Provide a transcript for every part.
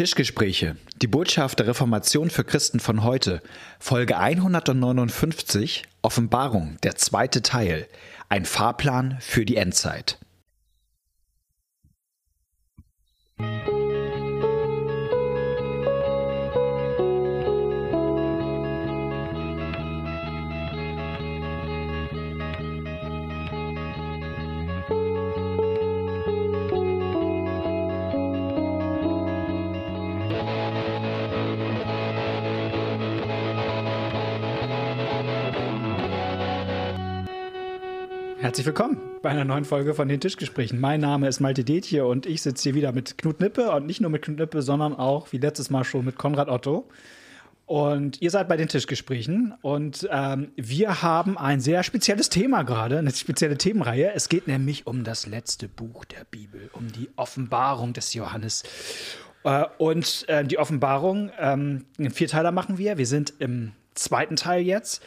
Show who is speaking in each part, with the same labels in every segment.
Speaker 1: Tischgespräche. Die Botschaft der Reformation für Christen von heute. Folge 159. Offenbarung. Der zweite Teil. Ein Fahrplan für die Endzeit. Herzlich willkommen bei einer neuen Folge von den Tischgesprächen. Mein Name ist Malte Detje und ich sitze hier wieder mit Knut Nippe und nicht nur mit Knut Nippe, sondern auch wie letztes Mal schon mit Konrad Otto. Und ihr seid bei den Tischgesprächen und ähm, wir haben ein sehr spezielles Thema gerade, eine spezielle Themenreihe. Es geht nämlich um das letzte Buch der Bibel, um die Offenbarung des Johannes. Äh, und äh, die Offenbarung, ähm, einen Vierteiler machen wir. Wir sind im zweiten Teil jetzt.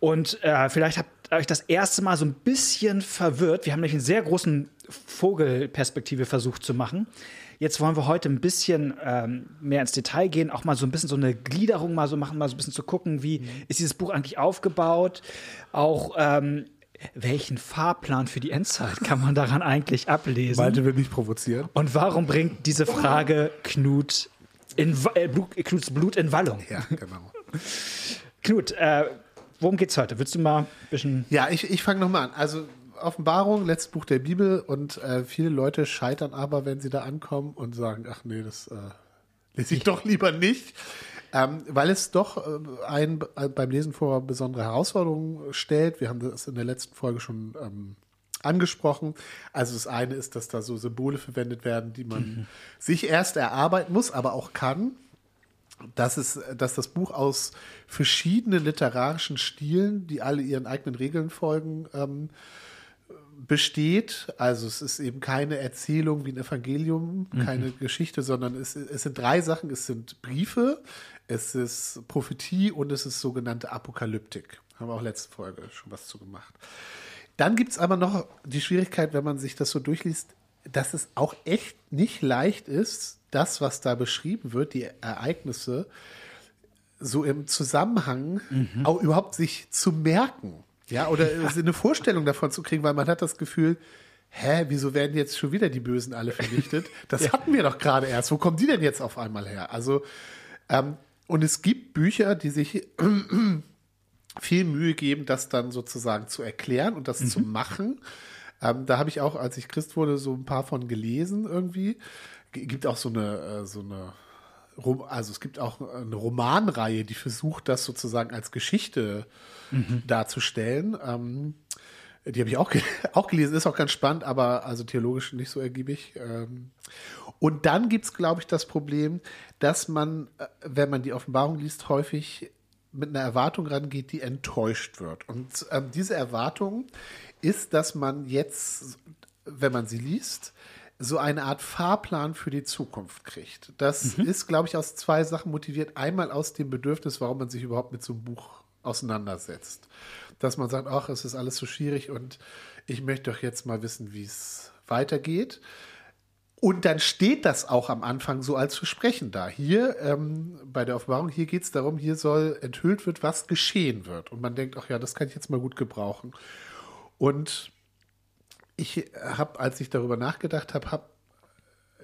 Speaker 1: Und äh, vielleicht habt euch das erste Mal so ein bisschen verwirrt. Wir haben nämlich einen sehr großen Vogelperspektive versucht zu machen. Jetzt wollen wir heute ein bisschen ähm, mehr ins Detail gehen, auch mal so ein bisschen so eine Gliederung mal so machen, mal so ein bisschen zu gucken, wie mhm. ist dieses Buch eigentlich aufgebaut, auch ähm, welchen Fahrplan für die Endzeit kann man daran eigentlich ablesen?
Speaker 2: Malte will nicht provozieren.
Speaker 1: Und warum bringt diese Frage Knut in, äh, Blut, Knuts Blut in Wallung?
Speaker 2: Ja, genau.
Speaker 1: Knut, äh, worum geht's heute? Willst du mal ein bisschen.
Speaker 2: Ja, ich, ich fange nochmal an. Also Offenbarung, letztes Buch der Bibel und äh, viele Leute scheitern aber, wenn sie da ankommen und sagen, ach nee, das äh, lese ich doch lieber nicht. Ähm, weil es doch äh, ein, äh, beim Lesen vor besondere Herausforderungen stellt. Wir haben das in der letzten Folge schon ähm, angesprochen. Also das eine ist, dass da so Symbole verwendet werden, die man mhm. sich erst erarbeiten muss, aber auch kann dass, es, dass das Buch aus verschiedenen literarischen Stilen, die alle ihren eigenen Regeln folgen, ähm, besteht. Also es ist eben keine Erzählung wie ein Evangelium, mhm. keine mhm. Geschichte, sondern es, es sind drei Sachen. Es sind Briefe, es ist Prophetie und es ist sogenannte Apokalyptik. Haben wir auch letzte Folge schon was zu gemacht. Dann gibt es aber noch die Schwierigkeit, wenn man sich das so durchliest, dass es auch echt nicht leicht ist, das, was da beschrieben wird, die Ereignisse, so im Zusammenhang mhm. auch überhaupt sich zu merken. Ja, oder ja. eine Vorstellung davon zu kriegen, weil man hat das Gefühl, hä, wieso werden jetzt schon wieder die Bösen alle vernichtet? Das ja. hatten wir doch gerade erst. Wo kommen die denn jetzt auf einmal her? Also, ähm, und es gibt Bücher, die sich viel Mühe geben, das dann sozusagen zu erklären und das mhm. zu machen. Ähm, da habe ich auch, als ich Christ wurde, so ein paar von gelesen irgendwie gibt auch so eine, äh, so eine, also es gibt auch eine Romanreihe, die versucht, das sozusagen als Geschichte mhm. darzustellen. Ähm, die habe ich auch, auch gelesen, ist auch ganz spannend, aber also theologisch nicht so ergiebig. Ähm. Und dann gibt es, glaube ich, das Problem, dass man, äh, wenn man die Offenbarung liest, häufig mit einer Erwartung rangeht, die enttäuscht wird. Und ähm, diese Erwartung ist, dass man jetzt, wenn man sie liest, so eine Art Fahrplan für die Zukunft kriegt. Das mhm. ist, glaube ich, aus zwei Sachen motiviert. Einmal aus dem Bedürfnis, warum man sich überhaupt mit so einem Buch auseinandersetzt. Dass man sagt, ach, es ist alles so schwierig und ich möchte doch jetzt mal wissen, wie es weitergeht. Und dann steht das auch am Anfang so als Versprechen da. Hier ähm, bei der Offenbarung, hier geht es darum, hier soll enthüllt wird, was geschehen wird. Und man denkt, ach ja, das kann ich jetzt mal gut gebrauchen. Und ich habe, als ich darüber nachgedacht habe, habe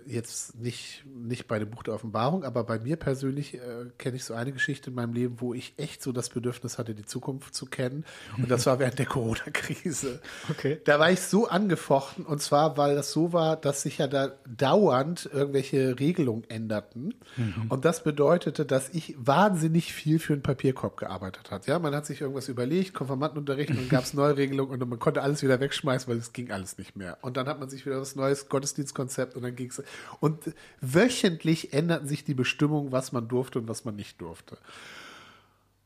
Speaker 2: jetzt nicht, nicht bei dem Buch der Offenbarung, aber bei mir persönlich äh, kenne ich so eine Geschichte in meinem Leben, wo ich echt so das Bedürfnis hatte, die Zukunft zu kennen. Und das war während der Corona-Krise. Okay. Da war ich so angefochten und zwar, weil das so war, dass sich ja da dauernd irgendwelche Regelungen änderten. Mhm. Und das bedeutete, dass ich wahnsinnig viel für einen Papierkorb gearbeitet habe. Ja, man hat sich irgendwas überlegt, Konformantenunterricht, und dann gab es neue Regelungen und man konnte alles wieder wegschmeißen, weil es ging alles nicht mehr. Und dann hat man sich wieder das neues Gottesdienstkonzept und dann ging es und wöchentlich änderten sich die Bestimmungen, was man durfte und was man nicht durfte.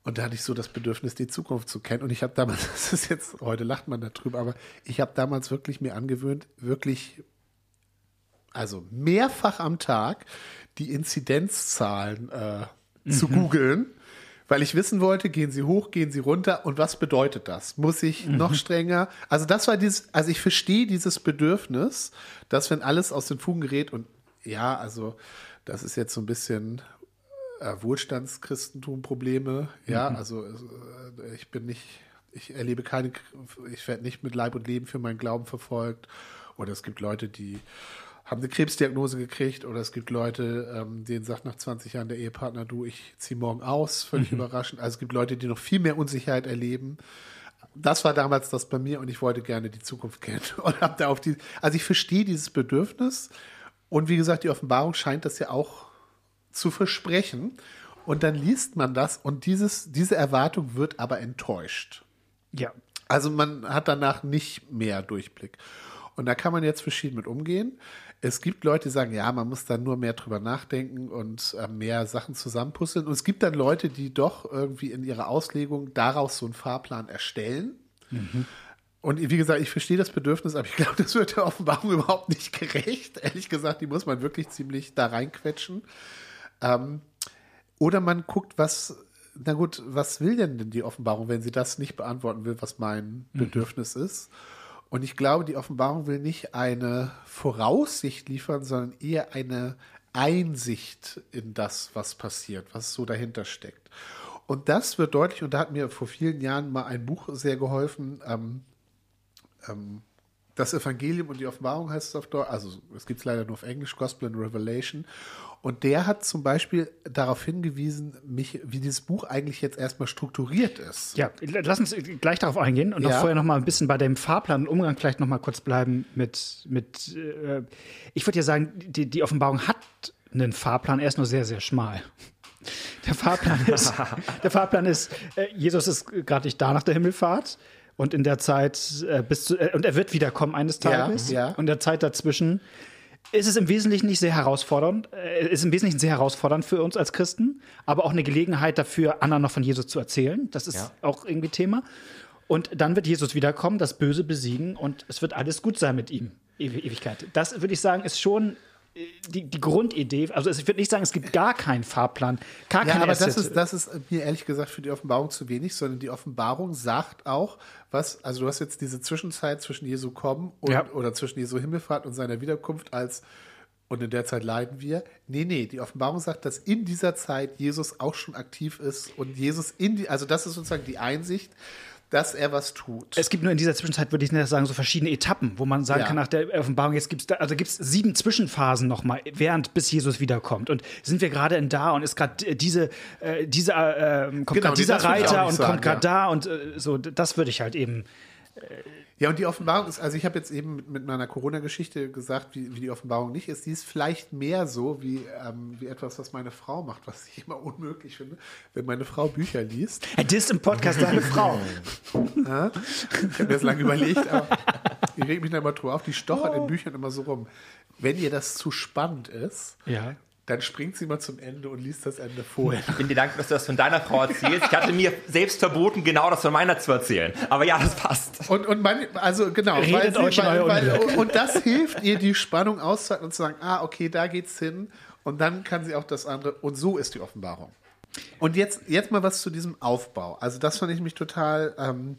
Speaker 2: Und da hatte ich so das Bedürfnis, die Zukunft zu kennen. Und ich habe damals, das ist jetzt, heute lacht man darüber, aber ich habe damals wirklich mir angewöhnt, wirklich, also mehrfach am Tag die Inzidenzzahlen äh, mhm. zu googeln weil ich wissen wollte, gehen sie hoch, gehen sie runter und was bedeutet das? Muss ich mhm. noch strenger? Also das war dieses, also ich verstehe dieses Bedürfnis, dass wenn alles aus den Fugen gerät und ja, also das ist jetzt so ein bisschen äh, Wohlstandschristentum-Probleme. Ja, mhm. also äh, ich bin nicht, ich erlebe keine, ich werde nicht mit Leib und Leben für meinen Glauben verfolgt. Oder es gibt Leute, die haben eine Krebsdiagnose gekriegt oder es gibt Leute, ähm, denen sagt nach 20 Jahren der Ehepartner, du, ich ziehe morgen aus, völlig mhm. überraschend. Also es gibt Leute, die noch viel mehr Unsicherheit erleben. Das war damals das bei mir und ich wollte gerne die Zukunft kennen und habe da auf die, also ich verstehe dieses Bedürfnis und wie gesagt, die Offenbarung scheint das ja auch zu versprechen und dann liest man das und dieses, diese Erwartung wird aber enttäuscht.
Speaker 1: Ja.
Speaker 2: Also man hat danach nicht mehr Durchblick. Und da kann man jetzt verschieden mit umgehen. Es gibt Leute, die sagen, ja, man muss dann nur mehr drüber nachdenken und äh, mehr Sachen zusammenpuzzeln. Und es gibt dann Leute, die doch irgendwie in ihrer Auslegung daraus so einen Fahrplan erstellen. Mhm. Und wie gesagt, ich verstehe das Bedürfnis, aber ich glaube, das wird der Offenbarung überhaupt nicht gerecht. Ehrlich gesagt, die muss man wirklich ziemlich da reinquetschen. Ähm, oder man guckt, was, na gut, was will denn die Offenbarung, wenn sie das nicht beantworten will, was mein mhm. Bedürfnis ist? Und ich glaube, die Offenbarung will nicht eine Voraussicht liefern, sondern eher eine Einsicht in das, was passiert, was so dahinter steckt. Und das wird deutlich, und da hat mir vor vielen Jahren mal ein Buch sehr geholfen, ähm, ähm, das Evangelium und die Offenbarung heißt es auf Deutsch, also es gibt es leider nur auf Englisch, Gospel and Revelation. Und der hat zum Beispiel darauf hingewiesen, mich, wie dieses Buch eigentlich jetzt erstmal strukturiert ist.
Speaker 1: Ja, lass uns gleich darauf eingehen und ja. noch vorher noch mal ein bisschen bei dem Fahrplan und Umgang vielleicht noch mal kurz bleiben mit, mit äh, ich würde ja sagen, die, die Offenbarung hat einen Fahrplan, er ist nur sehr, sehr schmal. Der Fahrplan ist, der Fahrplan ist, äh, Jesus ist gerade nicht da nach der Himmelfahrt und in der Zeit äh, bis zu, äh, und er wird wiederkommen eines Tages
Speaker 2: ja, ja.
Speaker 1: und der Zeit dazwischen ist es im Wesentlichen nicht sehr herausfordernd, äh, ist im Wesentlichen sehr herausfordernd für uns als Christen, aber auch eine Gelegenheit dafür, anderen noch von Jesus zu erzählen. Das ist ja. auch irgendwie Thema. Und dann wird Jesus wiederkommen, das Böse besiegen und es wird alles gut sein mit ihm. Ewigkeit. Das würde ich sagen, ist schon die, die Grundidee, also ich würde nicht sagen, es gibt gar keinen Fahrplan, gar
Speaker 2: ja,
Speaker 1: keine
Speaker 2: aber das ist, das ist mir ehrlich gesagt für die Offenbarung zu wenig, sondern die Offenbarung sagt auch, was, also du hast jetzt diese Zwischenzeit zwischen Jesu kommen und, ja. oder zwischen Jesu Himmelfahrt und seiner Wiederkunft als und in der Zeit leiden wir. Nee, nee, die Offenbarung sagt, dass in dieser Zeit Jesus auch schon aktiv ist und Jesus in die, also das ist sozusagen die Einsicht, dass er was tut.
Speaker 1: Es gibt nur in dieser Zwischenzeit, würde ich sagen, so verschiedene Etappen, wo man sagen ja. kann, nach der Offenbarung, jetzt gibt es also gibt's sieben Zwischenphasen nochmal, während bis Jesus wiederkommt. Und sind wir gerade in da und ist gerade diese, äh, diese äh, kommt genau, dieser Reiter und sagen, kommt gerade ja. da und äh, so, das würde ich halt eben
Speaker 2: äh, ja, und die Offenbarung ist, also ich habe jetzt eben mit, mit meiner Corona-Geschichte gesagt, wie, wie, die Offenbarung nicht ist. Die ist vielleicht mehr so wie, ähm, wie etwas, was meine Frau macht, was ich immer unmöglich finde, wenn meine Frau Bücher liest.
Speaker 1: Er disst im Podcast deine Frau.
Speaker 2: Ja? Ich habe mir das lange überlegt, aber ich reg mich da immer drüber auf. Die stochert oh. in Büchern immer so rum. Wenn ihr das zu spannend ist,
Speaker 1: ja
Speaker 2: dann springt sie mal zum Ende und liest das Ende vorher.
Speaker 3: Ich bin dir dankbar, dass du das von deiner Frau erzählst. Ich hatte mir selbst verboten, genau das von meiner zu erzählen. Aber ja, das passt.
Speaker 2: Und, und man, also genau,
Speaker 1: weil sie, weil,
Speaker 2: weil, und das hilft ihr, die Spannung auszuhalten und zu sagen, ah, okay, da geht's hin. Und dann kann sie auch das andere. Und so ist die Offenbarung. Und jetzt, jetzt mal was zu diesem Aufbau. Also das fand ich mich total, ähm,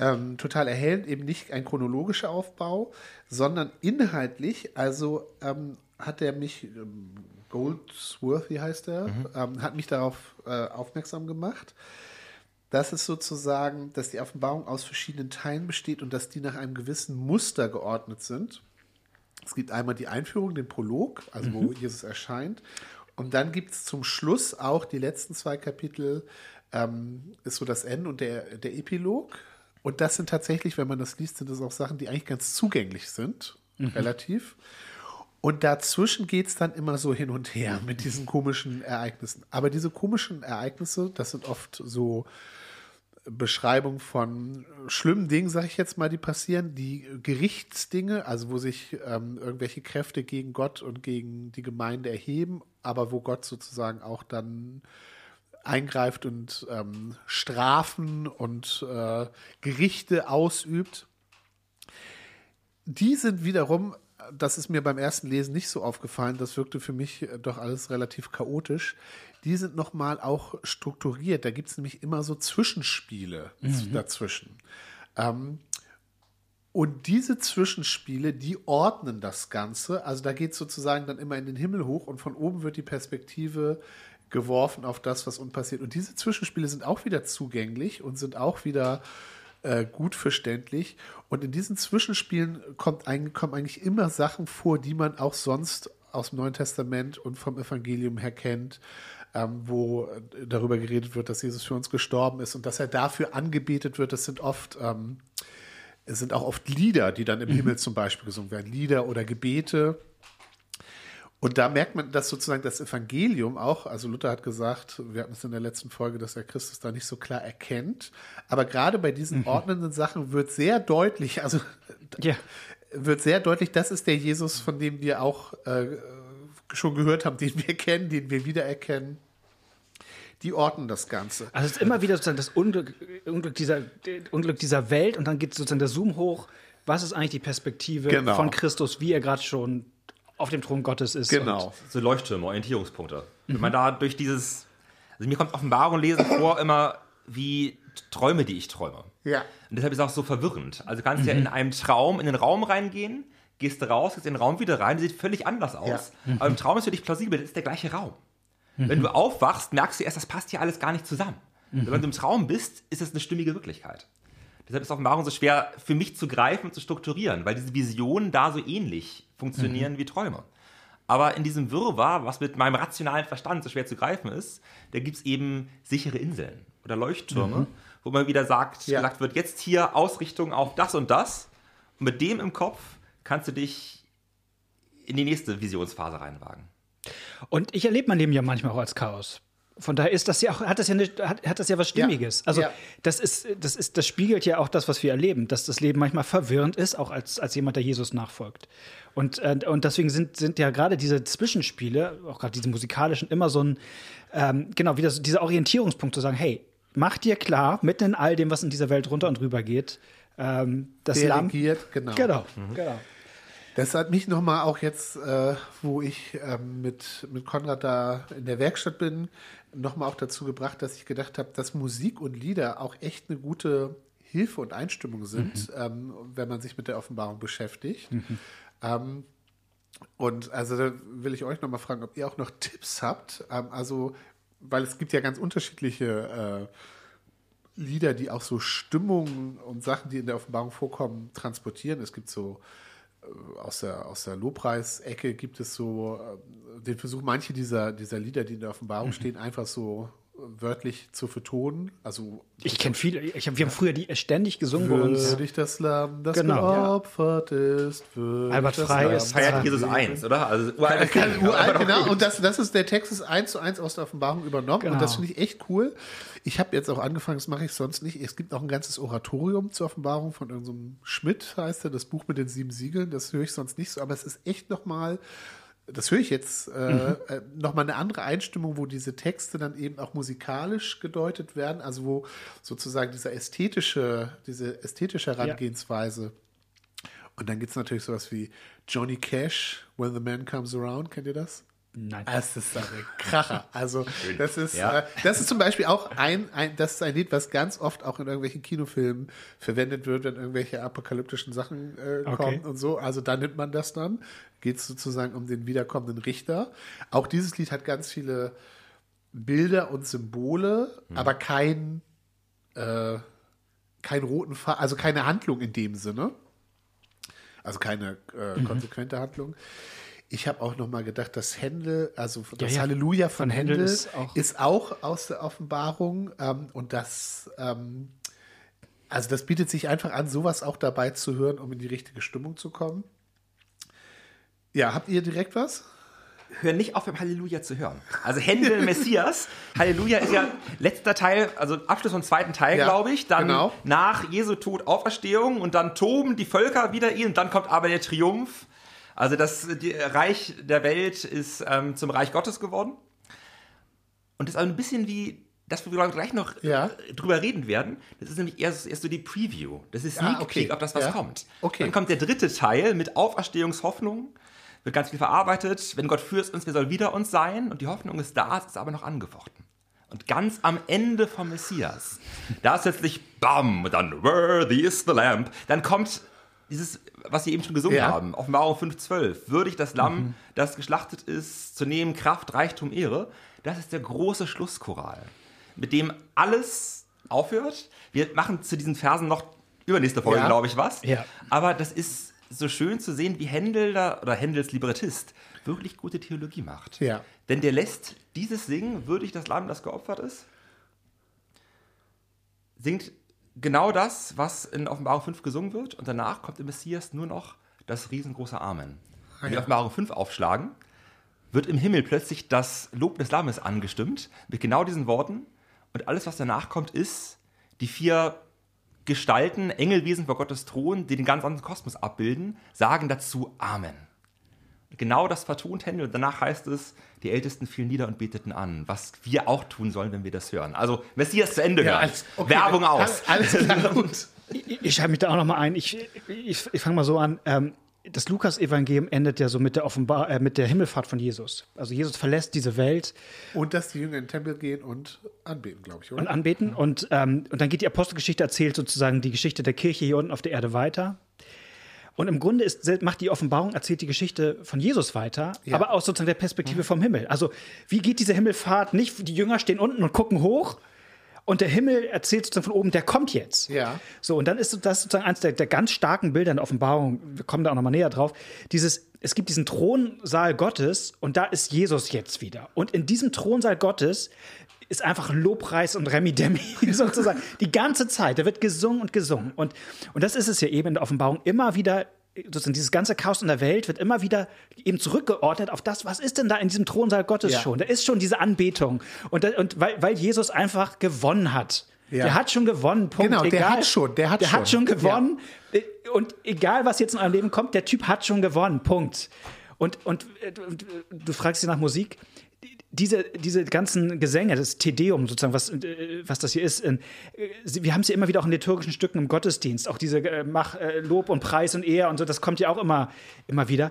Speaker 2: ähm, total erhellend. Eben nicht ein chronologischer Aufbau, sondern inhaltlich. Also ähm, hat er mich, ähm, Goldsworthy heißt er, mhm. ähm, hat mich darauf äh, aufmerksam gemacht, dass es sozusagen, dass die Offenbarung aus verschiedenen Teilen besteht und dass die nach einem gewissen Muster geordnet sind. Es gibt einmal die Einführung, den Prolog, also mhm. wo Jesus erscheint. Und dann gibt es zum Schluss auch die letzten zwei Kapitel, ähm, ist so das Ende und der, der Epilog. Und das sind tatsächlich, wenn man das liest, sind das auch Sachen, die eigentlich ganz zugänglich sind, mhm. relativ. Und dazwischen geht es dann immer so hin und her mit diesen komischen Ereignissen. Aber diese komischen Ereignisse, das sind oft so Beschreibungen von schlimmen Dingen, sage ich jetzt mal, die passieren, die Gerichtsdinge, also wo sich ähm, irgendwelche Kräfte gegen Gott und gegen die Gemeinde erheben, aber wo Gott sozusagen auch dann eingreift und ähm, Strafen und äh, Gerichte ausübt. Die sind wiederum das ist mir beim ersten Lesen nicht so aufgefallen. Das wirkte für mich äh, doch alles relativ chaotisch. Die sind nochmal auch strukturiert. Da gibt es nämlich immer so Zwischenspiele mhm. dazwischen. Ähm, Und diese Zwischenspiele, die ordnen das Ganze. Also da geht es sozusagen dann immer in den Himmel hoch und von oben wird die Perspektive geworfen auf das, was unten passiert. Und diese Zwischenspiele sind auch wieder zugänglich und sind auch wieder äh, gut verständlich. Und in diesen Zwischenspielen kommt eigentlich, kommen eigentlich immer Sachen vor, die man auch sonst aus dem Neuen Testament und vom Evangelium her kennt, ähm, wo darüber geredet wird, dass Jesus für uns gestorben ist und dass er dafür angebetet wird. Das sind oft ähm, es sind auch oft Lieder, die dann im mhm. Himmel zum Beispiel gesungen werden, Lieder oder Gebete. Und da merkt man, dass sozusagen das Evangelium auch, also Luther hat gesagt, wir hatten es in der letzten Folge, dass er Christus da nicht so klar erkennt. Aber gerade bei diesen mhm. ordnenden Sachen wird sehr deutlich, also ja. wird sehr deutlich, das ist der Jesus, von dem wir auch äh, schon gehört haben, den wir kennen, den wir wiedererkennen die orten das Ganze.
Speaker 1: Also es ist immer wieder sozusagen das Unglück, Unglück, dieser, Unglück dieser Welt und dann geht sozusagen der Zoom hoch. Was ist eigentlich die Perspektive genau. von Christus, wie er gerade schon auf dem Thron Gottes ist?
Speaker 3: Genau. So Leuchttürme, Orientierungspunkte. Mhm. Wenn man da durch dieses, also mir kommt Offenbarung lesen vor immer wie Träume, die ich träume.
Speaker 2: Ja.
Speaker 3: Und deshalb ist es auch so verwirrend. Also du kannst mhm. ja in einem Traum in den Raum reingehen, gehst raus, gehst in den Raum wieder rein, sieht völlig anders aus. Ja. Mhm. Aber im Traum ist für dich plausibel, das ist der gleiche Raum. Mhm. Wenn du aufwachst, merkst du erst, das passt hier alles gar nicht zusammen. Mhm. Wenn du im Traum bist, ist es eine stimmige Wirklichkeit. Deshalb ist Offenbarung so schwer für mich zu greifen und zu strukturieren, weil diese Visionen da so ähnlich funktionieren mhm. wie Träume. Aber in diesem Wirrwarr, was mit meinem rationalen Verstand so schwer zu greifen ist, da gibt es eben sichere Inseln oder Leuchttürme, mhm. wo man wieder sagt, ja. gesagt wird, jetzt hier Ausrichtung auf das und das. Und mit dem im Kopf kannst du dich in die nächste Visionsphase reinwagen.
Speaker 1: Und ich erlebe mein Leben ja manchmal auch als Chaos. Von daher ist das ja auch, hat das ja, eine, hat, hat das ja was Stimmiges. Ja, also ja. das ist, das ist, das spiegelt ja auch das, was wir erleben, dass das Leben manchmal verwirrend ist, auch als, als jemand, der Jesus nachfolgt. Und, äh, und deswegen sind, sind ja gerade diese Zwischenspiele, auch gerade diese musikalischen, immer so ein, ähm, genau, wie das, dieser Orientierungspunkt zu sagen, hey, mach dir klar, mitten in all dem, was in dieser Welt runter und rüber geht, ähm, das
Speaker 2: Lamm.
Speaker 1: genau. Genau, mhm. genau.
Speaker 2: Das hat mich nochmal auch jetzt, äh, wo ich ähm, mit, mit Konrad da in der Werkstatt bin, nochmal auch dazu gebracht, dass ich gedacht habe, dass Musik und Lieder auch echt eine gute Hilfe und Einstimmung sind, mhm. ähm, wenn man sich mit der Offenbarung beschäftigt. Mhm. Ähm, und also da will ich euch nochmal fragen, ob ihr auch noch Tipps habt. Ähm, also, weil es gibt ja ganz unterschiedliche äh, Lieder, die auch so Stimmungen und Sachen, die in der Offenbarung vorkommen, transportieren. Es gibt so aus der, aus der Lobpreisecke gibt es so äh, den Versuch, manche dieser, dieser Lieder, die in der Offenbarung mhm. stehen, einfach so wörtlich zu vertonen. Also
Speaker 1: ich kenne viele. Ich hab, wir haben früher die ständig gesungen
Speaker 2: bei uns. Würdig das Lamm, das genau, geopfert ja. ist.
Speaker 1: Albert Frey
Speaker 3: ist feiert Jesus 1, oder?
Speaker 2: Also uralt, kann, uralt genau. Und das, das ist der Text ist eins zu eins aus der Offenbarung übernommen. Genau. Und das finde ich echt cool. Ich habe jetzt auch angefangen, das mache ich sonst nicht. Es gibt auch ein ganzes Oratorium zur Offenbarung von irgendeinem Schmidt, heißt er, das Buch mit den sieben Siegeln. Das höre ich sonst nicht so, aber es ist echt nochmal das höre ich jetzt, äh, mhm. äh, nochmal eine andere Einstimmung, wo diese Texte dann eben auch musikalisch gedeutet werden, also wo sozusagen diese ästhetische, diese ästhetische Herangehensweise. Ja. Und dann gibt es natürlich sowas wie Johnny Cash, When the Man Comes Around, kennt ihr das?
Speaker 1: Nein.
Speaker 2: Das ist ein Kracher. Also, das ist, ja. äh, das ist zum Beispiel auch ein, ein, das ist ein Lied, was ganz oft auch in irgendwelchen Kinofilmen verwendet wird, wenn irgendwelche apokalyptischen Sachen äh, kommen okay. und so. Also, da nimmt man das dann. Geht es sozusagen um den wiederkommenden Richter. Auch dieses Lied hat ganz viele Bilder und Symbole, mhm. aber kein, äh, kein roten Faden, also keine Handlung in dem Sinne. Also keine äh, mhm. konsequente Handlung. Ich habe auch noch mal gedacht, dass Händel, also das ja, ja. Halleluja von, von Händel, Händel ist, auch ist, auch aus der Offenbarung ähm, und das, ähm, also das bietet sich einfach an, sowas auch dabei zu hören, um in die richtige Stimmung zu kommen. Ja, habt ihr direkt was?
Speaker 3: Hör nicht auf, beim Halleluja zu hören. Also Händel Messias. Halleluja ist ja letzter Teil, also Abschluss vom zweiten Teil, ja, glaube ich. Dann genau. nach Jesu Tod Auferstehung und dann toben die Völker wieder ihn und dann kommt aber der Triumph also das Reich der Welt ist ähm, zum Reich Gottes geworden. Und das ist ein bisschen wie das, wo wir gleich noch ja. drüber reden werden. Das ist nämlich erst, erst so die Preview. Das ist Sneak ah, okay. Peek, ob das was ja. kommt.
Speaker 2: Okay.
Speaker 3: Dann kommt der dritte Teil mit Auferstehungshoffnung. Wird ganz viel verarbeitet. Wenn Gott führt uns, wer soll wieder uns sein? Und die Hoffnung ist da, es ist aber noch angefochten. Und ganz am Ende vom Messias, da ist letztlich BAM, dann Worthy is the Lamp. Dann kommt dieses, was Sie eben schon gesungen
Speaker 2: Ja.
Speaker 3: haben, Offenbarung 5,12, würdig das Lamm,
Speaker 1: Mhm.
Speaker 3: das geschlachtet ist, zu nehmen, Kraft, Reichtum, Ehre, das ist der große Schlusschoral, mit dem alles aufhört. Wir machen zu diesen Versen noch übernächste Folge,
Speaker 2: Ja.
Speaker 3: glaube ich, was.
Speaker 1: Ja.
Speaker 3: Aber das ist so schön zu sehen, wie Händel da, oder Händels Librettist wirklich gute Theologie macht.
Speaker 2: Ja.
Speaker 3: Denn der lässt dieses Singen, würdig das Lamm, das geopfert ist, singt genau das, was in Offenbarung 5 gesungen wird. Und danach kommt im Messias nur noch das riesengroße Amen. Wenn wir
Speaker 2: ja.
Speaker 3: Offenbarung 5 aufschlagen, wird im Himmel plötzlich das Lob des Lammes angestimmt, mit genau diesen Worten. Und alles, was danach kommt, ist die vier Gestalten, Engelwesen vor Gottes Thron, die den ganz anderen Kosmos abbilden, sagen dazu Amen. Genau das vertont Händel. Und danach heißt es, die Ältesten fielen nieder und beteten an, was wir auch tun sollen, wenn wir das hören. Also Messias zu Ende hören.
Speaker 2: alles- okay,
Speaker 3: Werbung aus.
Speaker 2: Alles klar, gut.
Speaker 1: Ich, ich schalte mich da auch noch mal ein. Ich, ich, ich fange mal so an. Ähm, das Lukas-Evangelium endet ja so mit der, Offenbar äh, mit der Himmelfahrt von Jesus. Also Jesus verlässt diese Welt
Speaker 2: Und dass die Jünger in den Tempel gehen und anbeten, glaube ich, oder?
Speaker 1: und anbeten. Und, ähm, und dann geht die Apostelgeschichte, erzählt sozusagen die Geschichte der Kirche hier unten auf der Erde weiter. Und im Grunde ist, macht die Offenbarung, erzählt die Geschichte von Jesus weiter,
Speaker 2: Ja.
Speaker 1: aber aus sozusagen der Perspektive vom Himmel. Also, wie geht diese Himmelfahrt nicht? Die Jünger stehen unten und gucken hoch und der Himmel erzählt sozusagen von oben, der kommt jetzt.
Speaker 2: Ja.
Speaker 1: So, und dann ist das sozusagen eines der, der ganz starken Bilder in der Offenbarung. Wir kommen da auch nochmal näher drauf. Dieses, es gibt diesen Thronsaal Gottes und da ist Jesus jetzt wieder. Und in diesem Thronsaal Gottes ist einfach Lobpreis und Remi Demi sozusagen die ganze Zeit. Da wird gesungen und gesungen. Und, und das ist es ja eben in der Offenbarung immer wieder. Sozusagen dieses ganze Chaos in der Welt wird immer wieder eben zurückgeordnet auf das, was ist denn da in diesem Thronsaal Gottes
Speaker 2: Ja.
Speaker 1: schon? Da ist schon diese Anbetung. Und, da, und weil, weil Jesus einfach gewonnen hat.
Speaker 2: Ja.
Speaker 1: Der hat schon gewonnen. Punkt.
Speaker 2: Genau, der
Speaker 1: egal,
Speaker 2: hat schon, der hat
Speaker 1: der
Speaker 2: schon.
Speaker 1: hat schon gewonnen. Und egal, was jetzt in eurem Leben kommt, der Typ hat schon gewonnen. Punkt. Und, und, und du fragst dich nach Musik. Diese, diese ganzen Gesänge, das Tedeum sozusagen, was, äh, was das hier ist, äh, sie- wir haben es ja immer wieder auch in liturgischen Stücken im Gottesdienst, auch diese äh, Mach, äh, Lob und Preis und Ehr und so, das kommt ja auch immer, immer wieder.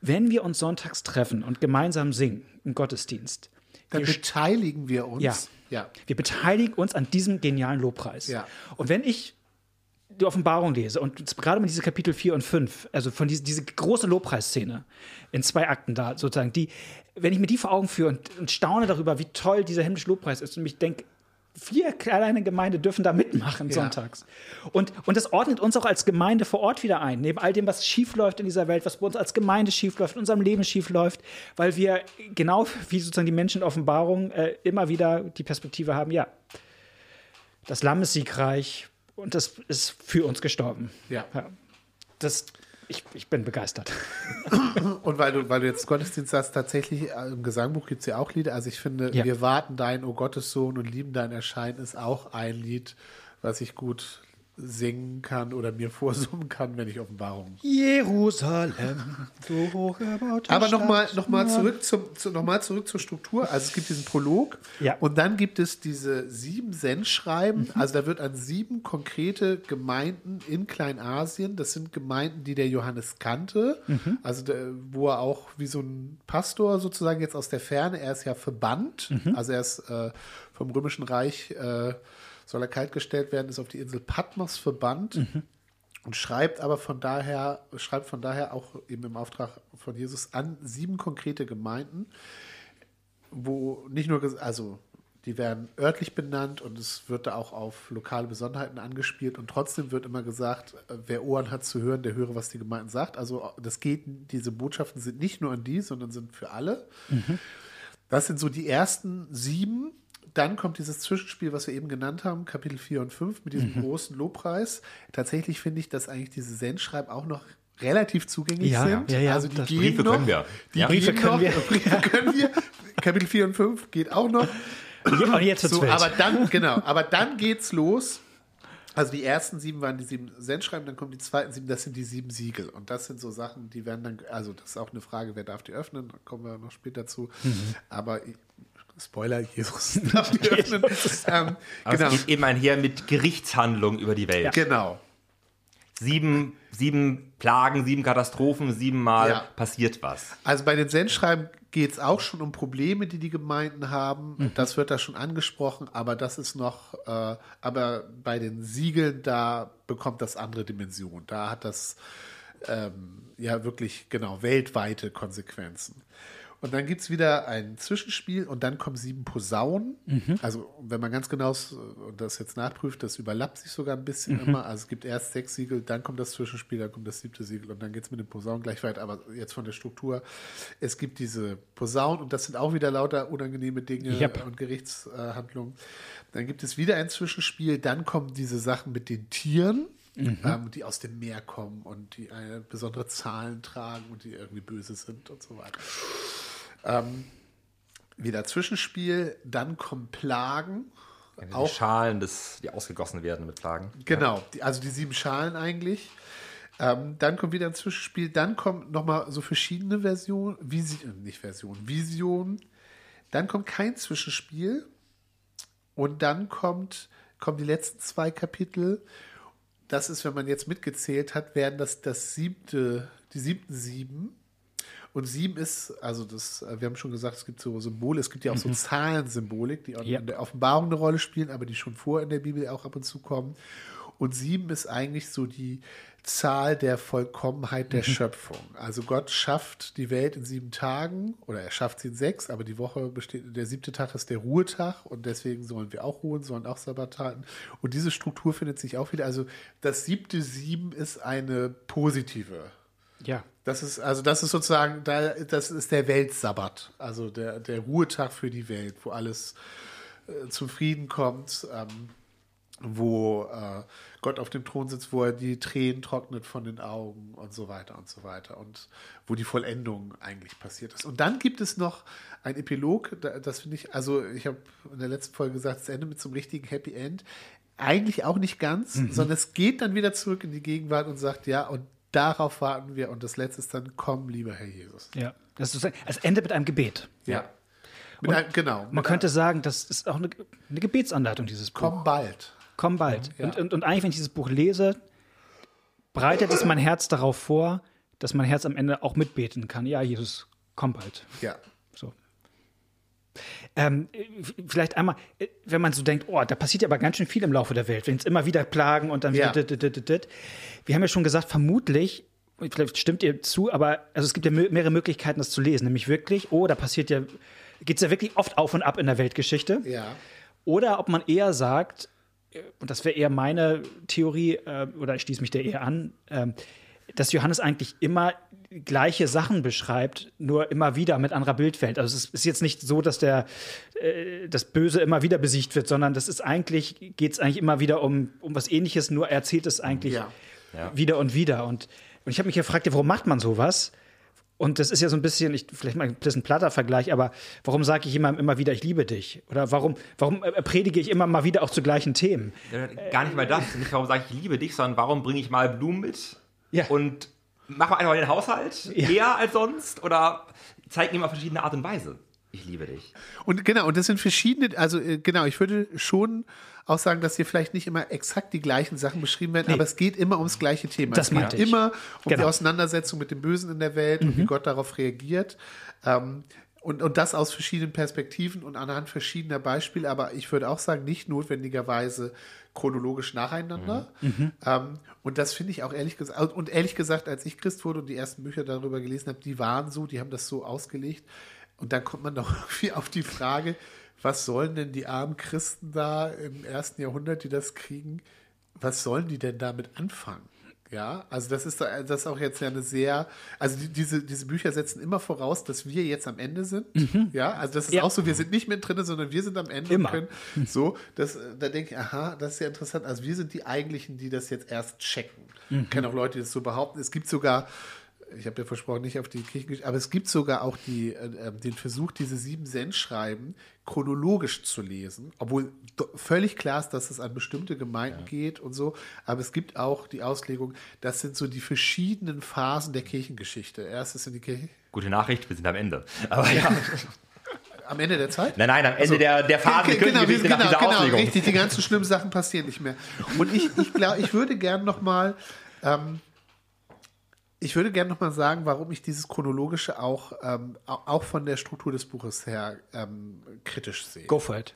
Speaker 1: Wenn wir uns sonntags treffen und gemeinsam singen im Gottesdienst,
Speaker 2: Dann beteiligen wir uns.
Speaker 1: Ja.
Speaker 2: ja.
Speaker 1: wir beteiligen uns an diesem genialen Lobpreis.
Speaker 2: Ja.
Speaker 1: Und wenn ich die Offenbarung lese und gerade mal diese Kapitel 4 und 5, also von diese, diese große Lobpreisszene in zwei Akten da sozusagen, die, wenn ich mir die vor Augen führe und, und staune darüber, wie toll dieser himmlische Lobpreis ist und mich denke, vier kleine Gemeinde dürfen da mitmachen
Speaker 2: Ja.
Speaker 1: sonntags. Und, und das ordnet uns auch als Gemeinde vor Ort wieder ein, neben all dem, was schief läuft in dieser Welt, was bei uns als Gemeinde schief läuft, in unserem Leben schief läuft, weil wir genau wie sozusagen die Menschen in Offenbarung äh, immer wieder die Perspektive haben, ja, das Lamm ist siegreich und das ist für uns gestorben.
Speaker 2: Ja.
Speaker 1: Das, ich, ich bin begeistert.
Speaker 2: Und weil du, weil du jetzt Gottesdienst sagst, tatsächlich äh, im Gesangbuch gibt es ja auch Lieder. Also ich finde,
Speaker 1: Ja.
Speaker 2: wir warten dein, o Gottes Sohn und lieben dein Erscheinen ist auch ein Lied, was ich gut singen kann oder mir vorsummen kann, wenn ich Offenbarung.
Speaker 1: Jerusalem, so hoch erbaute
Speaker 2: Aber nochmal noch mal zurück, zum, zu, noch mal zurück zur Struktur. Also es gibt diesen Prolog
Speaker 1: Ja.
Speaker 2: und dann gibt es diese sieben Sendschreiben. Also da wird an sieben konkrete Gemeinden in Kleinasien, das sind Gemeinden, die der Johannes kannte, also der, wo er auch wie so ein Pastor sozusagen jetzt aus der Ferne, er ist ja verbannt, also er ist äh, vom Römischen Reich, äh, soll er kaltgestellt werden, ist auf die Insel Patmos verbannt und schreibt aber von daher, schreibt von daher auch eben im Auftrag von Jesus an sieben konkrete Gemeinden, wo nicht nur, also die werden örtlich benannt und es wird da auch auf lokale Besonderheiten angespielt und trotzdem wird immer gesagt, äh, wer Ohren hat zu hören, der höre, was die Gemeinde sagt. Also das geht, diese Botschaften sind nicht nur an die, sondern sind für alle. Das sind so die ersten sieben. Dann kommt dieses Zwischenspiel, was wir eben genannt haben, Kapitel 4 und 5 mit diesem großen Lobpreis. Tatsächlich finde ich, dass eigentlich diese Sendschreiben auch noch relativ zugänglich
Speaker 1: Ja,
Speaker 2: sind.
Speaker 1: ja, ja,
Speaker 2: also die
Speaker 1: das-
Speaker 2: gehen
Speaker 3: Briefe
Speaker 2: noch.
Speaker 3: können wir.
Speaker 2: Die
Speaker 3: Ja.
Speaker 1: Briefe können
Speaker 2: noch.
Speaker 1: wir.
Speaker 2: Briefe können wir. Kapitel 4 und 5 geht auch noch.
Speaker 1: Und jetzt
Speaker 2: So, aber dann, genau, aber dann geht's los. Also die ersten sieben waren die sieben Sendschreiben, dann kommen die zweiten sieben, das sind die sieben Siegel. Und das sind so Sachen, die werden dann, also das ist auch eine Frage, wer darf die öffnen, da kommen wir noch später zu.
Speaker 1: Mhm.
Speaker 2: Aber Spoiler, Jesus darf die öffnen. ähm,
Speaker 3: Aber
Speaker 2: genau,
Speaker 3: es geht eben einher mit Gerichtshandlungen über die Welt.
Speaker 2: genau.
Speaker 3: sieben, sieben Plagen, sieben Katastrophen, siebenmal
Speaker 2: Ja.
Speaker 3: passiert was.
Speaker 2: Also bei den Sendschreiben geht es auch schon um Probleme, die die Gemeinden haben. Das wird da schon angesprochen, aber das ist noch, äh, aber bei den Siegeln, da bekommt das andere Dimension. Da hat das ähm, ja wirklich genau weltweite Konsequenzen. Und dann gibt es wieder ein Zwischenspiel und dann kommen sieben Posaunen. Also, wenn man ganz genau das jetzt nachprüft, das überlappt sich sogar ein bisschen immer. Also, es gibt erst sechs Siegel, dann kommt das Zwischenspiel, dann kommt das siebte Siegel und dann geht es mit den Posaunen gleich weiter. Aber jetzt von der Struktur: Es gibt diese Posaunen und das sind auch wieder lauter unangenehme Dinge
Speaker 1: Yep.
Speaker 2: und Gerichtshandlungen. Dann gibt es wieder ein Zwischenspiel, dann kommen diese Sachen mit den Tieren. Ähm, die aus dem Meer kommen und die eine besondere Zahlen tragen und die irgendwie böse sind und so weiter. Ähm, wieder Zwischenspiel, dann kommen Plagen.
Speaker 3: Die
Speaker 2: Auch
Speaker 3: Schalen, des, die ausgegossen werden mit Plagen.
Speaker 2: Genau, die, also die sieben Schalen eigentlich. Ähm, dann kommt wieder ein Zwischenspiel, dann kommen nochmal so verschiedene Versionen, Visi äh, nicht Versionen, Visionen. Dann kommt kein Zwischenspiel und dann kommt, kommen die letzten zwei Kapitel. Das ist, wenn man jetzt mitgezählt hat, werden das das siebte, die siebten sieben. Und sieben ist, also das, äh, wir haben schon gesagt, es gibt so Symbole, es gibt ja auch so Zahlensymbolik, die auch
Speaker 1: Ja.
Speaker 2: in der Offenbarung eine Rolle spielen, aber die schon vor in der Bibel auch ab und zu kommen. Und sieben ist eigentlich so die Zahl der Vollkommenheit der Schöpfung. Also Gott schafft die Welt in sieben Tagen oder er schafft sie in sechs, aber die Woche besteht, der siebte Tag ist der Ruhetag und deswegen sollen wir auch ruhen, sollen auch Sabbat halten. Und diese Struktur findet sich auch wieder. Also das siebte Sieben ist eine positive
Speaker 1: Ja.
Speaker 2: Das ist, also das ist sozusagen, da, das ist der Weltsabbat, also der, der Ruhetag für die Welt, wo alles äh, zum Frieden kommt, ähm, wo äh, Gott auf dem Thron sitzt, wo er die Tränen trocknet von den Augen und so weiter und so weiter und wo die Vollendung eigentlich passiert ist. Und dann gibt es noch ein Epilog, da- das finde ich, also ich habe in der letzten Folge gesagt, es endet mit so einem richtigen Happy End. Eigentlich auch nicht ganz, sondern es geht dann wieder zurück in die Gegenwart und sagt, ja, und darauf warten wir. Und das letzte ist dann, komm, lieber Herr Jesus.
Speaker 1: Ja. Das ist, es endet mit einem Gebet.
Speaker 2: Ja. Mit einem, genau.
Speaker 1: Man könnte sagen, das ist auch eine, eine Gebetsanleitung, dieses Buch.
Speaker 2: einem, komm bald.
Speaker 1: Komm bald.
Speaker 2: Ja.
Speaker 1: Und, und, und eigentlich, wenn ich dieses Buch lese, bereitet es mein Herz darauf vor, dass mein Herz am Ende auch mitbeten kann. Ja, Jesus, komm bald.
Speaker 2: Ja.
Speaker 1: So. Ähm, äh, vielleicht einmal, äh, wenn man so denkt, oh, da passiert ja aber ganz schön viel im Laufe der Welt, wenn es immer wieder Plagen und dann wieder.
Speaker 2: Ja.
Speaker 1: dit, dit, dit. Wir haben ja schon gesagt, vermutlich, vielleicht stimmt ihr zu, aber also es gibt ja mehrere Möglichkeiten, das zu lesen. Nämlich wirklich, oh, da passiert ja, geht es ja wirklich oft auf und ab in der Weltgeschichte.
Speaker 2: Ja.
Speaker 1: Oder ob man eher sagt, äh, und das wäre eher meine Theorie, äh, oder ich schließe mich der eher an, ähm, dass Johannes eigentlich immer gleiche Sachen beschreibt, nur immer wieder mit anderer Bildwelt. Also es ist jetzt nicht so, dass der äh, das Böse immer wieder besiegt wird, sondern das ist eigentlich, geht es eigentlich immer wieder um, um was ähnliches, nur er erzählt es eigentlich
Speaker 2: Ja.
Speaker 1: wieder und wieder. Und, und ich habe mich gefragt, ja, warum macht man sowas? Und das ist ja so ein bisschen, ich, vielleicht mal ein bisschen platter Vergleich, aber warum sage ich jemandem immer wieder, ich liebe dich? Oder warum, warum äh, predige ich immer mal wieder auch zu gleichen Themen?
Speaker 3: Ja, Gar nicht mal das. Nicht warum sage ich, ich liebe dich, sondern warum bringe ich mal Blumen mit
Speaker 1: Ja.
Speaker 3: und mache mal einfach den Haushalt eher als sonst oder zeige ihm auf verschiedene Art und Weise. Ich liebe dich.
Speaker 2: Und genau, und das sind verschiedene, also äh, genau, ich würde schon auch sagen, dass hier vielleicht nicht immer exakt die gleichen Sachen beschrieben werden, aber es geht immer ums gleiche Thema.
Speaker 1: Das
Speaker 2: es geht
Speaker 1: ich.
Speaker 2: immer um die
Speaker 1: Genau.
Speaker 2: Auseinandersetzung mit dem Bösen in der Welt und wie Gott darauf reagiert. Ähm, und, und das aus verschiedenen Perspektiven und anhand verschiedener Beispiele, aber ich würde auch sagen, nicht notwendigerweise chronologisch nacheinander. Ähm, und das finde ich auch ehrlich gesagt, und ehrlich gesagt, als ich Christ wurde und die ersten Bücher darüber gelesen habe, die waren so, die haben das so ausgelegt. Und dann kommt man doch irgendwie auf die Frage, was sollen denn die armen Christen da im ersten Jahrhundert, die das kriegen, was sollen die denn damit anfangen? Ja, also das ist, das ist auch jetzt ja eine sehr, also die, diese, diese Bücher setzen immer voraus, dass wir jetzt am Ende sind. Ja, also das ist
Speaker 1: Ja.
Speaker 2: auch so, wir sind nicht mit drin, sondern wir sind am Ende
Speaker 1: Immer.
Speaker 2: und können so, das, da denke ich, aha, das ist ja interessant. Also wir sind die eigentlichen, die das jetzt erst checken. Ich kenne auch Leute, die das so behaupten. Es gibt sogar, ich habe ja versprochen, nicht auf die Kirchengeschichte, aber es gibt sogar auch die, äh, äh, den Versuch, diese sieben Cent-Schreiben chronologisch zu lesen, obwohl völlig klar ist, dass es an bestimmte Gemeinden geht und so, aber es gibt auch die Auslegung, das sind so die verschiedenen Phasen der Kirchengeschichte. Erstes in die Kirche,
Speaker 3: Gute Nachricht, wir sind am Ende. Aber ja.
Speaker 2: am Ende der Zeit?
Speaker 3: Nein, nein, am Ende der, der Phase der
Speaker 2: genau, wir-
Speaker 3: Kirchengeschichte
Speaker 2: genau,
Speaker 3: nach dieser
Speaker 2: genau,
Speaker 3: Auslegung.
Speaker 2: richtig. Die ganzen schlimmen Sachen passieren nicht mehr. Und ich, ich glaube, ich würde gern noch mal Ähm, ich würde gerne nochmal sagen, warum ich dieses chronologische auch, ähm, auch von der Struktur des Buches her ähm, kritisch sehe.
Speaker 1: Go for it.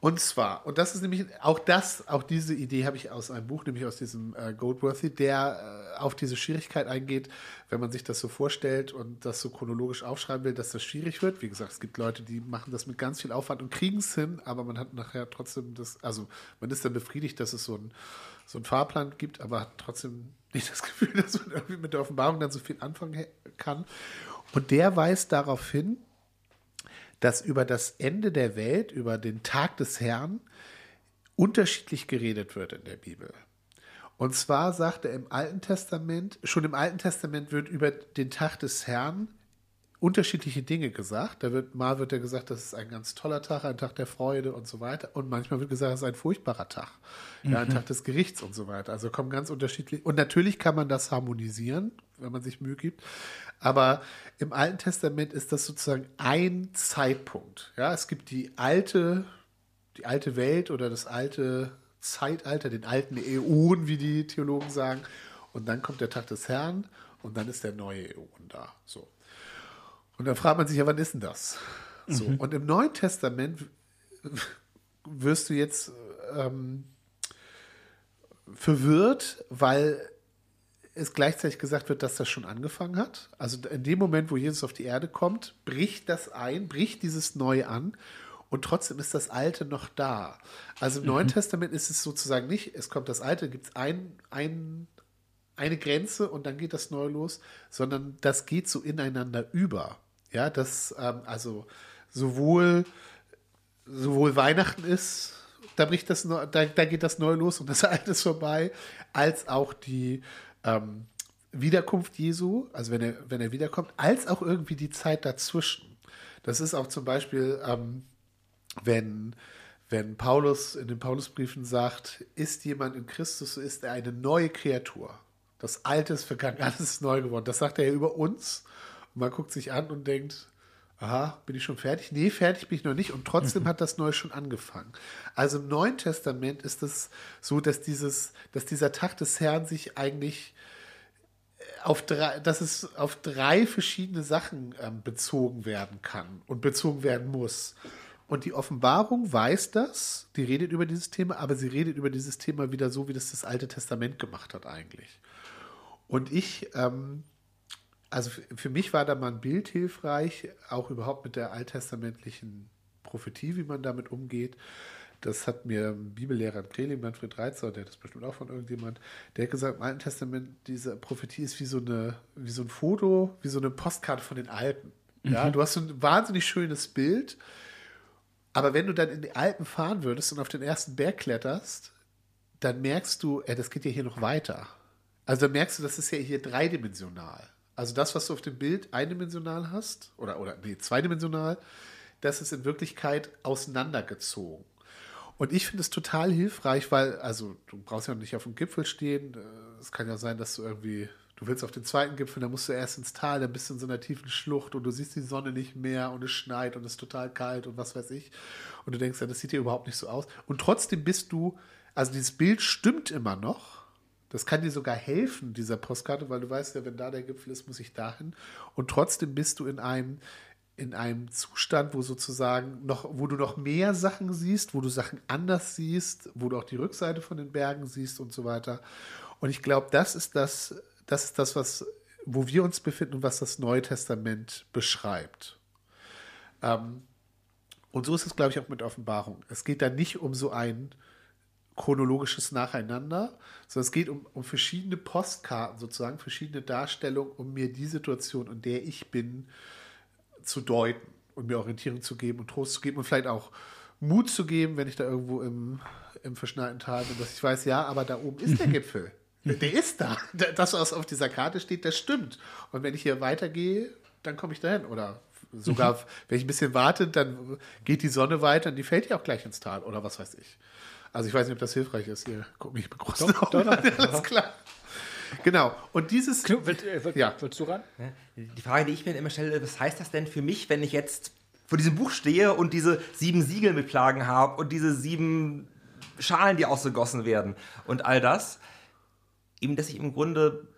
Speaker 2: Und zwar, und das ist nämlich auch das, auch diese Idee habe ich aus einem Buch, nämlich aus diesem äh, Goldworthy, der äh, auf diese Schwierigkeit eingeht, wenn man sich das so vorstellt und das so chronologisch aufschreiben will, dass das schwierig wird. Wie gesagt, es gibt Leute, die machen das mit ganz viel Aufwand und kriegen es hin, aber man hat nachher trotzdem das, also man ist dann befriedigt, dass es so ein, so einen Fahrplan gibt, aber hat trotzdem nicht das Gefühl, dass man irgendwie mit der Offenbarung dann so viel anfangen kann. Und der weist darauf hin, dass über das Ende der Welt, über den Tag des Herrn, unterschiedlich geredet wird in der Bibel. Und zwar sagt er im Alten Testament, schon im Alten Testament wird über den Tag des Herrn unterschiedliche Dinge gesagt. Da wird, mal wird er gesagt, das ist ein ganz toller Tag, ein Tag der Freude und so weiter. Und manchmal wird gesagt, das ist ein furchtbarer Tag. Ja, ein mhm. Tag des Gerichts und so weiter. Also kommen ganz unterschiedlich. Und natürlich kann man das harmonisieren, wenn man sich Mühe gibt. Aber im Alten Testament ist das sozusagen ein Zeitpunkt. Ja, es gibt die alte, die alte Welt oder das alte Zeitalter, den alten Äon, wie die Theologen sagen. Und dann kommt der Tag des Herrn und dann ist der neue Äon da. So. Und dann fragt man sich ja, wann ist denn das? So. Mhm. Und im Neuen Testament wirst du jetzt ähm, verwirrt, weil es gleichzeitig gesagt wird, dass das schon angefangen hat. Also in dem Moment, wo Jesus auf die Erde kommt, bricht das ein, bricht dieses Neue an und trotzdem ist das Alte noch da. Also im mhm. Neuen Testament ist es sozusagen nicht, es kommt das Alte, gibt es ein, ein, eine Grenze und dann geht das Neue los, sondern das geht so ineinander über. Ja, das, ähm, also sowohl, sowohl Weihnachten ist, da bricht das, da, da geht das Neue los und das Alte ist vorbei, als auch die ähm, Wiederkunft Jesu, also wenn er, wenn er wiederkommt, als auch irgendwie die Zeit dazwischen. Das ist auch zum Beispiel, ähm, wenn, wenn Paulus in den Paulusbriefen sagt, ist jemand in Christus, so ist er eine neue Kreatur. Das Alte ist vergangen, alles ist neu geworden. Das sagt er ja über uns. Und man guckt sich an und denkt, aha, bin ich schon fertig? Nee, fertig bin ich noch nicht. Und trotzdem hat das Neue schon angefangen. Also im Neuen Testament ist es so, dass dieses, dass dieser Tag des Herrn sich eigentlich äh, auf drei, dass es auf drei verschiedene Sachen ähm, bezogen werden kann und bezogen werden muss. Und die Offenbarung weiß das, die redet über dieses Thema, aber sie redet über dieses Thema wieder so, wie das das Alte Testament gemacht hat eigentlich. Und ich ähm, also für mich war da mal ein Bild hilfreich, auch überhaupt mit der alttestamentlichen Prophetie, wie man damit umgeht. Das hat mir ein Bibellehrer in Kreling, Manfred Reitzer, der hat das bestimmt auch von irgendjemand, der hat gesagt, im Alten Testament, diese Prophetie ist wie so, eine, wie so ein Foto, wie so eine Postkarte von den Alpen. Ja, mhm. du hast so ein wahnsinnig schönes Bild, aber wenn du dann in die Alpen fahren würdest und auf den ersten Berg kletterst, dann merkst du, ey, das geht ja hier noch weiter. Also dann merkst du, das ist ja hier dreidimensional. Also das, was du auf dem Bild eindimensional hast, oder, oder nee, zweidimensional, das ist in Wirklichkeit auseinandergezogen. Und ich finde es total hilfreich, weil, also du brauchst ja nicht auf dem Gipfel stehen. Es kann ja sein, dass du irgendwie, du willst auf den zweiten Gipfel, dann musst du erst ins Tal, dann bist du in so einer tiefen Schlucht und du siehst die Sonne nicht mehr und es schneit und es ist total kalt und was weiß ich. Und du denkst ja, das sieht hier überhaupt nicht so aus. Und trotzdem bist du, also dieses Bild stimmt immer noch, das kann dir sogar helfen, dieser Postkarte, weil du weißt ja, wenn da der Gipfel ist, muss ich dahin. Und trotzdem bist du in einem, in einem Zustand, wo sozusagen noch, wo du noch mehr Sachen siehst, wo du Sachen anders siehst, wo du auch die Rückseite von den Bergen siehst und so weiter. Und ich glaube, das ist das, das ist das, was, wo wir uns befinden und was das Neue Testament beschreibt. Ähm, und so ist es, glaube ich, auch mit Offenbarung. Es geht da nicht um so ein chronologisches Nacheinander, sondern es geht um, um verschiedene Postkarten sozusagen, verschiedene Darstellungen, um mir die Situation, in der ich bin, zu deuten und mir Orientierung zu geben und Trost zu geben und vielleicht auch Mut zu geben, wenn ich da irgendwo im, im verschneiten Tal bin, dass ich weiß, ja, aber da oben ist der Gipfel. Der ist da. Das, was auf dieser Karte steht, das stimmt. Und wenn ich hier weitergehe, dann komme ich dahin. Oder sogar, wenn ich ein bisschen warte, dann geht die Sonne weiter und die fällt ja auch gleich ins Tal. Oder was weiß ich. Also ich weiß nicht, ob das hilfreich ist. Ihr guckt mich begrüßt. Doch, doch, doch, Alles klar. Genau. Und dieses.
Speaker 1: Knu, willst, äh, willst, ja. willst du ran?
Speaker 3: Die Frage, die ich mir immer stelle, was heißt das denn für mich, wenn ich jetzt vor diesem Buch stehe und diese sieben Siegel mit Plagen habe und diese sieben Schalen, die ausgegossen werden und all das? eben, dass ich im Grunde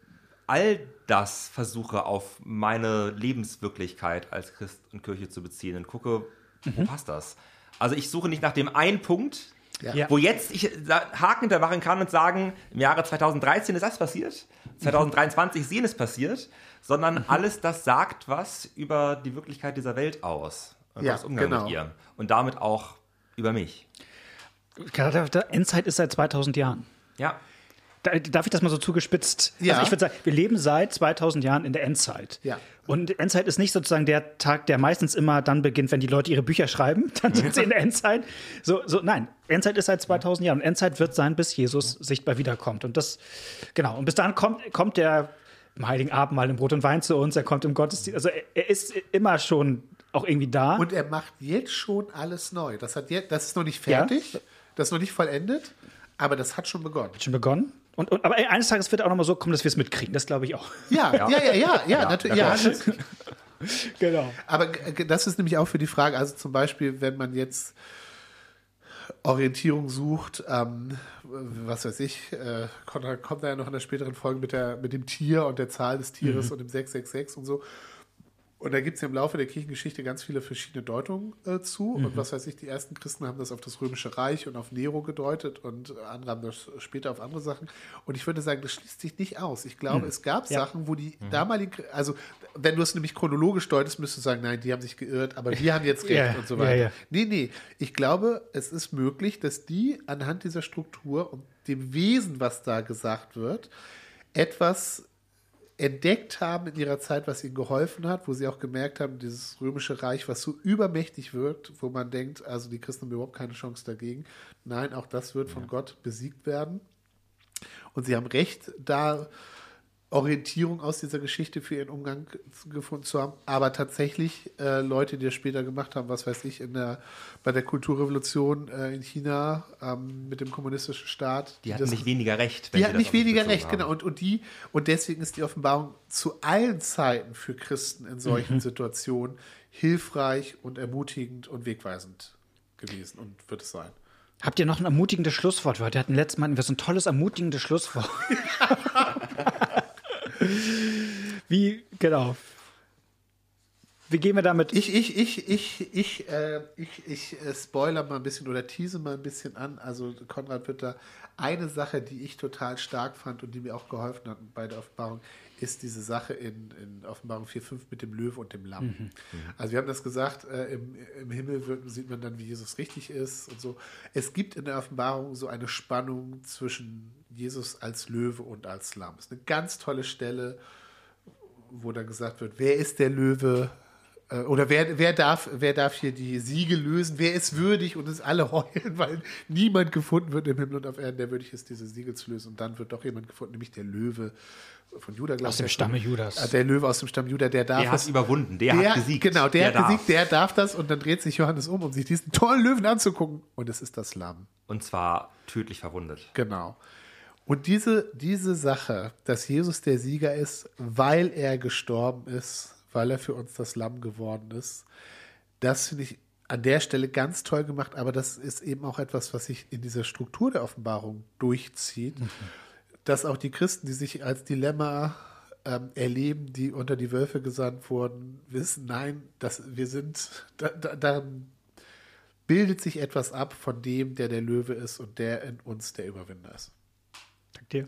Speaker 3: all das versuche auf meine Lebenswirklichkeit als Christ und Kirche zu beziehen und gucke, wo
Speaker 1: Mhm.
Speaker 3: passt das? Also ich suche nicht nach dem einen Punkt,
Speaker 1: Ja.
Speaker 3: wo jetzt ich da- Haken hintermachen kann und sagen, im Jahre 2013 ist das passiert, 2023 ist jenes passiert, sondern
Speaker 1: Mhm.
Speaker 3: alles das sagt was über die Wirklichkeit dieser Welt aus und
Speaker 2: Ja,
Speaker 3: das Umgang
Speaker 2: genau.
Speaker 3: mit ihr und damit auch über mich.
Speaker 1: Gerade der Endzeit ist seit 2000 Jahren.
Speaker 3: Ja,
Speaker 1: Da- Darf ich das mal so zugespitzt?
Speaker 2: Ja.
Speaker 1: Also ich würde sagen, wir leben seit 2000 Jahren in der Endzeit.
Speaker 2: Ja.
Speaker 1: Und Endzeit ist nicht sozusagen der Tag, der meistens immer dann beginnt, wenn die Leute ihre Bücher schreiben. Dann sind sie in der Endzeit. So, so, nein, Endzeit ist seit 2000 Jahren. Und Endzeit wird sein, bis Jesus sichtbar wiederkommt. Und das, genau. Und bis dahin kommt, kommt der im Heiligen Abendmahl im Brot und Wein zu uns. Er kommt im Gottesdienst. Also er, er ist immer schon auch irgendwie da.
Speaker 2: Und er macht jetzt schon alles neu. Das, hat jetzt, das ist noch nicht fertig, das ist noch nicht vollendet, aber das hat schon begonnen.
Speaker 1: schon begonnen. Und, und, aber eines Tages wird auch noch mal so kommen, dass wir es mitkriegen. Das glaube ich auch.
Speaker 2: Ja, ja, ja, ja, ja, natürlich. Ja,
Speaker 3: natürlich.
Speaker 1: Genau.
Speaker 2: Aber das ist nämlich auch für die Frage, also zum Beispiel, wenn man jetzt Orientierung sucht, ähm, was weiß ich, äh, Konrad kommt da ja noch in der späteren Folge mit, der, mit dem Tier und der Zahl des Tieres und dem 666 und so. Und da gibt es ja im Laufe der Kirchengeschichte ganz viele verschiedene Deutungen äh, zu. Und was weiß ich, die ersten Christen haben das auf das Römische Reich und auf Nero gedeutet und andere haben das später auf andere Sachen. Und ich würde sagen, das schließt sich nicht aus. Ich glaube, es gab
Speaker 1: Ja.
Speaker 2: Sachen, wo die damaligen, also wenn du es nämlich chronologisch deutest, müsstest du sagen, nein, die haben sich geirrt, aber wir haben jetzt recht
Speaker 1: Ja,
Speaker 2: und so weiter.
Speaker 1: ja.
Speaker 2: Nee, nee. Ich glaube, es ist möglich, dass die anhand dieser Struktur und dem Wesen, was da gesagt wird, etwas entdeckt haben in ihrer Zeit, was ihnen geholfen hat, wo sie auch gemerkt haben, dieses römische Reich, was so übermächtig wirkt, wo man denkt, also die Christen haben überhaupt keine Chance dagegen. Nein, auch das wird von Gott besiegt werden. Und sie haben recht, da Orientierung aus dieser Geschichte für ihren Umgang gefunden zu haben. Aber tatsächlich äh, Leute, die das später gemacht haben, was weiß ich, in der, bei der Kulturrevolution äh, in China ähm, mit dem kommunistischen Staat.
Speaker 3: die hatten
Speaker 2: das-
Speaker 3: nicht weniger Recht. wenn
Speaker 2: die
Speaker 3: sie
Speaker 2: hat
Speaker 3: das
Speaker 2: nicht weniger recht,
Speaker 3: haben.
Speaker 2: genau. Und, und, die, und deswegen ist die Offenbarung zu allen Zeiten für Christen in solchen Situationen hilfreich und ermutigend und wegweisend gewesen und wird es sein.
Speaker 1: Habt ihr noch ein ermutigendes Schlusswort? Wir hatten letztes Mal so ein tolles, ermutigendes Schlusswort. Wie, genau. Wie gehen wir damit?
Speaker 2: Ich, ich, ich, ich, ich, äh, ich, ich äh, spoiler mal ein bisschen oder tease mal ein bisschen an. Also Konrad wird da eine Sache, die ich total stark fand und die mir auch geholfen hat bei der Offenbarung, ist diese Sache in, in Offenbarung 4.5 mit dem Löwe und dem Lamm. Also wir haben das gesagt, äh, im, im Himmel wird, sieht man dann, wie Jesus richtig ist und so. Es gibt in der Offenbarung so eine Spannung zwischen Jesus als Löwe und als Lamm. Das ist eine ganz tolle Stelle, wo dann gesagt wird, wer ist der Löwe? Äh, Oder wer, wer, darf, wer darf hier die Siege lösen? Wer ist würdig? Und es alle heulen, weil niemand gefunden wird im Himmel und auf Erden, der würdig ist, diese Siege zu lösen. Und dann wird doch jemand gefunden, nämlich der Löwe von Juda. glaub
Speaker 1: Aus
Speaker 2: ich,
Speaker 1: dem
Speaker 2: der-
Speaker 1: Stamme Judas.
Speaker 2: Ah, Der Löwe aus dem Stamm Juda, der darf
Speaker 3: Der hat
Speaker 2: es.
Speaker 3: überwunden, der,
Speaker 2: Der,
Speaker 3: hat gesiegt.
Speaker 2: Genau, der, hat
Speaker 3: darf.
Speaker 2: gesiegt, der darf das. Und dann dreht sich Johannes um, um sich diesen tollen Löwen anzugucken. Und es ist das Lamm.
Speaker 3: Und zwar tödlich verwundet.
Speaker 2: Genau. Und diese, diese Sache, dass Jesus der Sieger ist, weil er gestorben ist, weil er für uns das Lamm geworden ist, das finde ich an der Stelle ganz toll gemacht, aber das ist eben auch etwas, was sich in dieser Struktur der Offenbarung durchzieht, dass auch die Christen, die sich als Dilemma ähm, erleben, die unter die Wölfe gesandt wurden, wissen, nein, dass wir sind, da, da, darin bildet sich etwas ab von dem, der der Löwe ist und der in uns der Überwinder ist.
Speaker 1: Dank dir.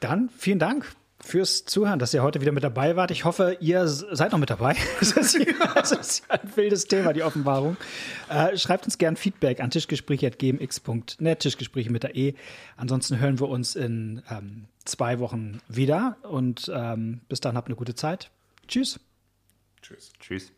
Speaker 1: Dann vielen Dank fürs Zuhören, dass ihr heute wieder mit dabei wart. Ich hoffe, ihr seid noch mit dabei. Das ist ja ein wildes Thema, die Offenbarung. Äh, schreibt uns gern Feedback an tischgespräche.gmx.net, Tischgespräche mit der E. Ansonsten hören wir uns in ähm, zwei Wochen wieder und ähm, bis dann habt eine gute Zeit. Tschüss.
Speaker 2: Tschüss.
Speaker 3: Tschüss.